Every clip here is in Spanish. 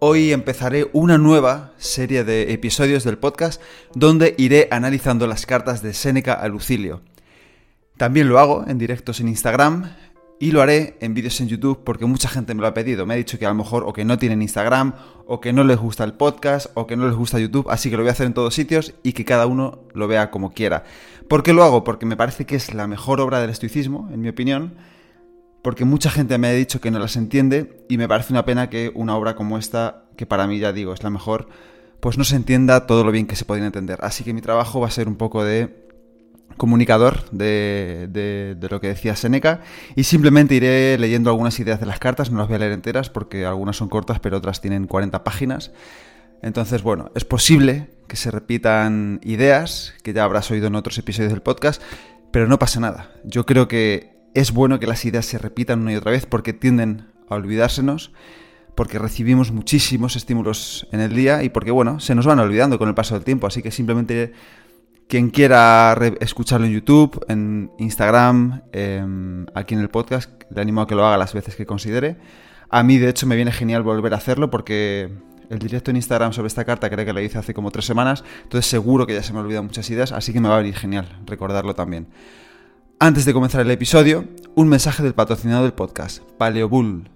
Hoy empezaré una nueva serie de episodios del podcast donde iré analizando las cartas de Séneca a Lucilio. También lo hago en directos en Instagram y lo haré en vídeos en YouTube porque mucha gente me lo ha pedido. Me ha dicho que a lo mejor o que no tienen Instagram, o que no les gusta el podcast, o que no les gusta YouTube, así que lo voy a hacer en todos sitios y que cada uno lo vea como quiera. ¿Por qué lo hago? Porque me parece que es la mejor obra del estoicismo, en mi opinión porque mucha gente me ha dicho que no las entiende y me parece una pena que una obra como esta, que para mí ya digo es la mejor, pues no se entienda todo lo bien que se podría entender. Así que mi trabajo va a ser un poco de comunicador de, de, lo que decía Seneca y simplemente iré leyendo algunas ideas de las cartas, no las voy a leer enteras porque algunas son cortas pero otras tienen 40 páginas. Entonces, bueno, es posible que se repitan ideas que ya habrás oído en otros episodios del podcast, pero no pasa nada. Yo creo que es bueno que las ideas se repitan una y otra vez porque tienden a olvidársenos, porque recibimos muchísimos estímulos en el día y porque, bueno, se nos van olvidando con el paso del tiempo. Así que simplemente quien quiera escucharlo en YouTube, en Instagram, em, aquí en el podcast, le animo a que lo haga las veces que considere. A mí, de hecho, me viene genial volver a hacerlo porque el directo en Instagram sobre esta carta creo que lo hice hace como tres semanas, entonces seguro que ya se me olvidan muchas ideas, así que me va a venir genial recordarlo también. Antes de comenzar el episodio, un mensaje del patrocinador del podcast, Paleobull.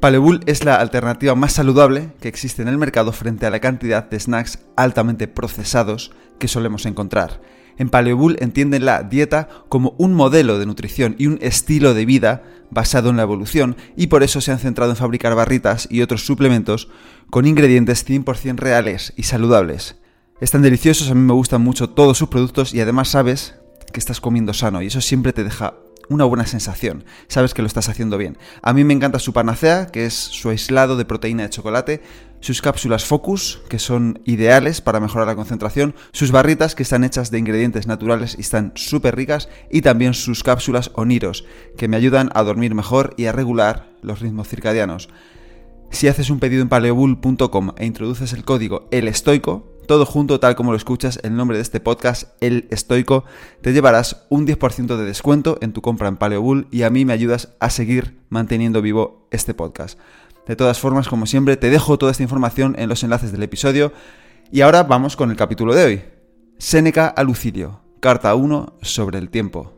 Paleobull es la alternativa más saludable que existe en el mercado frente a la cantidad de snacks altamente procesados que solemos encontrar. En Paleobull entienden la dieta como un modelo de nutrición y un estilo de vida basado en la evolución y por eso se han centrado en fabricar barritas y otros suplementos con ingredientes 100% reales y saludables. Están deliciosos, a mí me gustan mucho todos sus productos y además sabes que estás comiendo sano y eso siempre te deja una buena sensación. Sabes que lo estás haciendo bien. A mí me encanta su panacea, que es su aislado de proteína de chocolate, sus cápsulas Focus, que son ideales para mejorar la concentración, sus barritas, que están hechas de ingredientes naturales y están súper ricas, y también sus cápsulas Oniros, que me ayudan a dormir mejor y a regular los ritmos circadianos. Si haces un pedido en paleobull.com e introduces el código El Estoico, todo junto tal como lo escuchas, el nombre de este podcast, El Estoico, te llevarás un 10% de descuento en tu compra en Paleobull y a mí me ayudas a seguir manteniendo vivo este podcast. De todas formas, como siempre, te dejo toda esta información en los enlaces del episodio y ahora vamos con el capítulo de hoy. Séneca a Lucilio, carta 1 sobre el tiempo.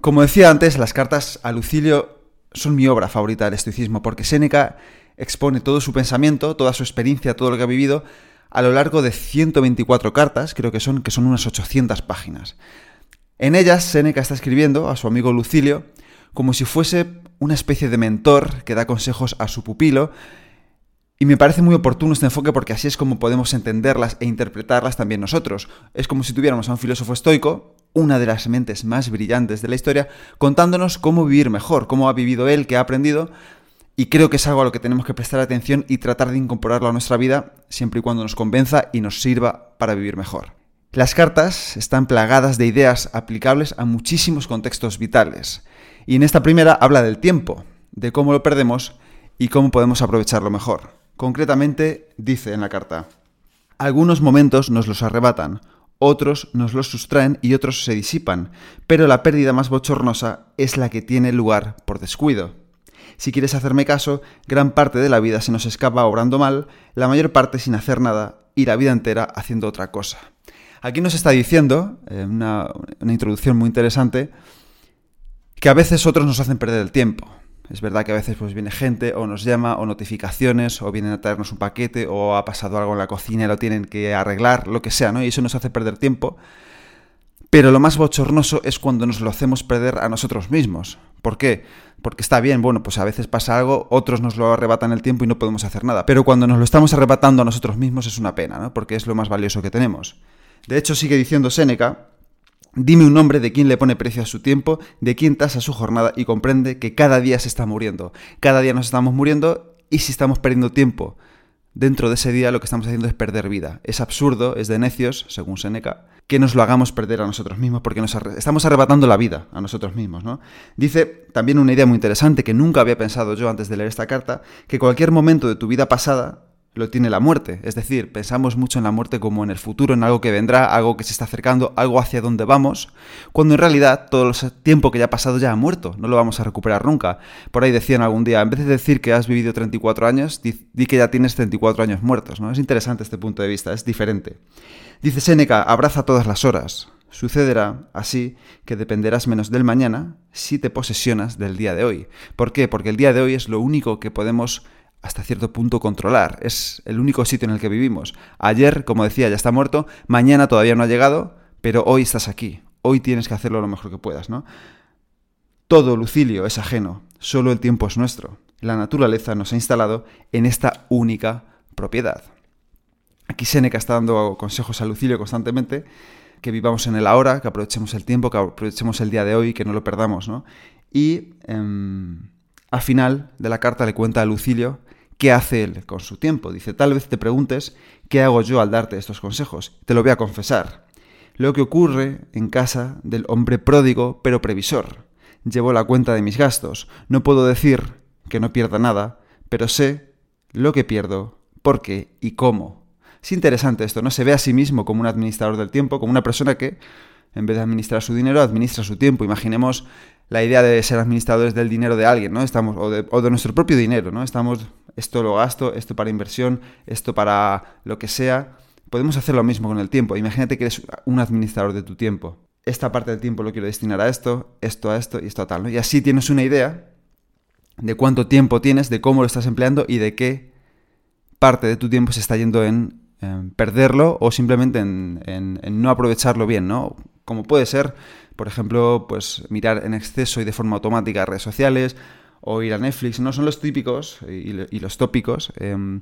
Como decía antes, las cartas a Lucilio son mi obra favorita del estoicismo porque Séneca expone todo su pensamiento, toda su experiencia, todo lo que ha vivido a lo largo de 124 cartas, creo que son, que son unas 800 páginas. En ellas, Séneca está escribiendo a su amigo Lucilio como si fuese una especie de mentor que da consejos a su pupilo, y me parece muy oportuno este enfoque porque así es como podemos entenderlas e interpretarlas también nosotros. Es como si tuviéramos a un filósofo estoico, una de las mentes más brillantes de la historia, contándonos cómo vivir mejor, cómo ha vivido él, qué ha aprendido, y creo que es algo a lo que tenemos que prestar atención y tratar de incorporarlo a nuestra vida siempre y cuando nos convenza y nos sirva para vivir mejor. Las cartas están plagadas de ideas aplicables a muchísimos contextos vitales. Y en esta primera habla del tiempo, de cómo lo perdemos y cómo podemos aprovecharlo mejor. Concretamente, dice en la carta, algunos momentos nos los arrebatan, otros nos los sustraen y otros se disipan, pero la pérdida más bochornosa es la que tiene lugar por descuido. Si quieres hacerme caso, gran parte de la vida se nos escapa obrando mal, la mayor parte sin hacer nada y la vida entera haciendo otra cosa. Aquí nos está diciendo, eh, una, una introducción muy interesante, que a veces otros nos hacen perder el tiempo. Es verdad que a veces pues viene gente o nos llama o notificaciones o vienen a traernos un paquete o ha pasado algo en la cocina y lo tienen que arreglar, lo que sea, ¿no? Y eso nos hace perder tiempo. Pero lo más bochornoso es cuando nos lo hacemos perder a nosotros mismos. ¿Por qué? Porque está bien, bueno, pues a veces pasa algo, otros nos lo arrebatan el tiempo y no podemos hacer nada. Pero cuando nos lo estamos arrebatando a nosotros mismos es una pena, ¿no? Porque es lo más valioso que tenemos. De hecho, sigue diciendo Séneca, dime un nombre de quien le pone precio a su tiempo, de quien tasa su jornada y comprende que cada día se está muriendo. Cada día nos estamos muriendo y si estamos perdiendo tiempo dentro de ese día lo que estamos haciendo es perder vida. Es absurdo, es de necios, según Séneca, que nos lo hagamos perder a nosotros mismos, porque nos estamos arrebatando la vida a nosotros mismos. ¿no? Dice también una idea muy interesante que nunca había pensado yo antes de leer esta carta, que cualquier momento de tu vida pasada lo tiene la muerte. Es decir, pensamos mucho en la muerte como en el futuro, en algo que vendrá, algo que se está acercando, algo hacia donde vamos, cuando en realidad todo el tiempo que ya ha pasado ya ha muerto, no lo vamos a recuperar nunca. Por ahí decían algún día, en vez de decir que has vivido 34 años, di, que ya tienes 34 años muertos. ¿no? Es interesante este punto de vista, es diferente. Dice Séneca, abraza todas las horas. Sucederá así que dependerás menos del mañana si te posesionas del día de hoy. ¿Por qué? Porque el día de hoy es lo único que podemos hasta cierto punto controlar. Es el único sitio en el que vivimos. Ayer, como decía, ya está muerto, mañana todavía no ha llegado, pero hoy estás aquí. Hoy tienes que hacerlo lo mejor que puedas, ¿no? Todo Lucilio es ajeno, solo el tiempo es nuestro. La naturaleza nos ha instalado en esta única propiedad. Aquí Seneca está dando consejos a Lucilio constantemente, que vivamos en el ahora, que aprovechemos el tiempo, que aprovechemos el día de hoy, que no lo perdamos, ¿no? Y em, al final de la carta le cuenta a Lucilio qué hace él con su tiempo. Dice, tal vez te preguntes qué hago yo al darte estos consejos. Te lo voy a confesar. Lo que ocurre en casa del hombre pródigo pero previsor. Llevo la cuenta de mis gastos. No puedo decir que no pierda nada, pero sé lo que pierdo, por qué y cómo. Es interesante esto, ¿no? Se ve a sí mismo como un administrador del tiempo, como una persona que, en vez de administrar su dinero, administra su tiempo. Imaginemos la idea de ser administradores del dinero de alguien, ¿no? Estamos, o de, o de nuestro propio dinero, ¿no? Estamos, esto lo gasto, esto para inversión, esto para lo que sea. Podemos hacer lo mismo con el tiempo. Imagínate que eres un administrador de tu tiempo. Esta parte del tiempo lo quiero destinar a esto, esto a esto y esto a tal, ¿no? Y así tienes una idea de cuánto tiempo tienes, de cómo lo estás empleando y de qué parte de tu tiempo se está yendo en perderlo o simplemente en, no aprovecharlo bien, ¿no? Como puede ser, por ejemplo, pues mirar en exceso y de forma automática redes sociales o ir a Netflix, ¿no? Son los típicos y, los tópicos, em,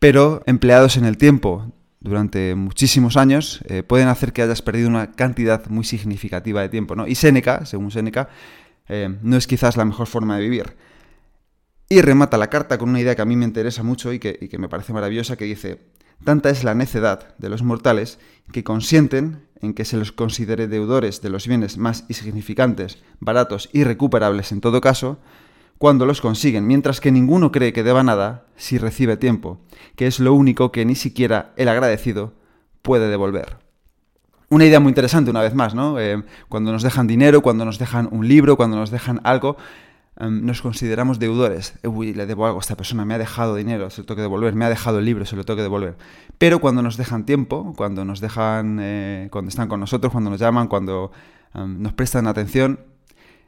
pero empleados en el tiempo durante muchísimos años eh, pueden hacer que hayas perdido una cantidad muy significativa de tiempo, ¿no? Y Seneca, según Seneca, eh, no es quizás la mejor forma de vivir. Y remata la carta con una idea que a mí me interesa mucho y que, y que me parece maravillosa, que dice, Tanta es la necedad de los mortales que consienten en que se los considere deudores de los bienes más insignificantes, baratos y recuperables en todo caso, cuando los consiguen, mientras que ninguno cree que deba nada si recibe tiempo, que es lo único que ni siquiera el agradecido puede devolver. Una idea muy interesante, una vez más, ¿no? Eh, cuando nos dejan dinero, cuando nos dejan un libro, cuando nos dejan algo, Em, nos consideramos deudores. Uy, le debo algo a esta persona, me ha dejado dinero, se lo tengo que devolver, me ha dejado el libro, se lo tengo que devolver. Pero cuando nos dejan tiempo, cuando nos dejan, eh, cuando están con nosotros, cuando nos llaman, cuando em, nos prestan atención,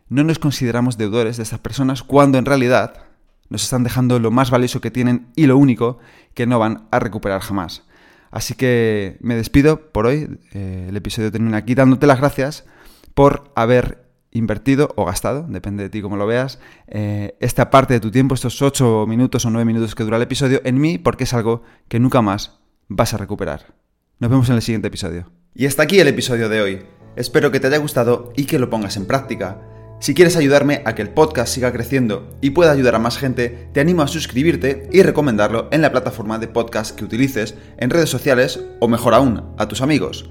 no nos consideramos deudores de estas personas cuando en realidad nos están dejando lo más valioso que tienen y lo único que no van a recuperar jamás. Así que me despido por hoy. Eh, el episodio termina aquí dándote las gracias por haber invertido o gastado, depende de ti cómo lo veas, eh, esta parte de tu tiempo, estos 8 minutos o 9 minutos que dura el episodio, en mí porque es algo que nunca más vas a recuperar. Nos vemos en el siguiente episodio. Y hasta aquí el episodio de hoy. Espero que te haya gustado y que lo pongas en práctica. Si quieres ayudarme a que el podcast siga creciendo y pueda ayudar a más gente, te animo a suscribirte y recomendarlo en la plataforma de podcast que utilices, en redes sociales o mejor aún, a tus amigos.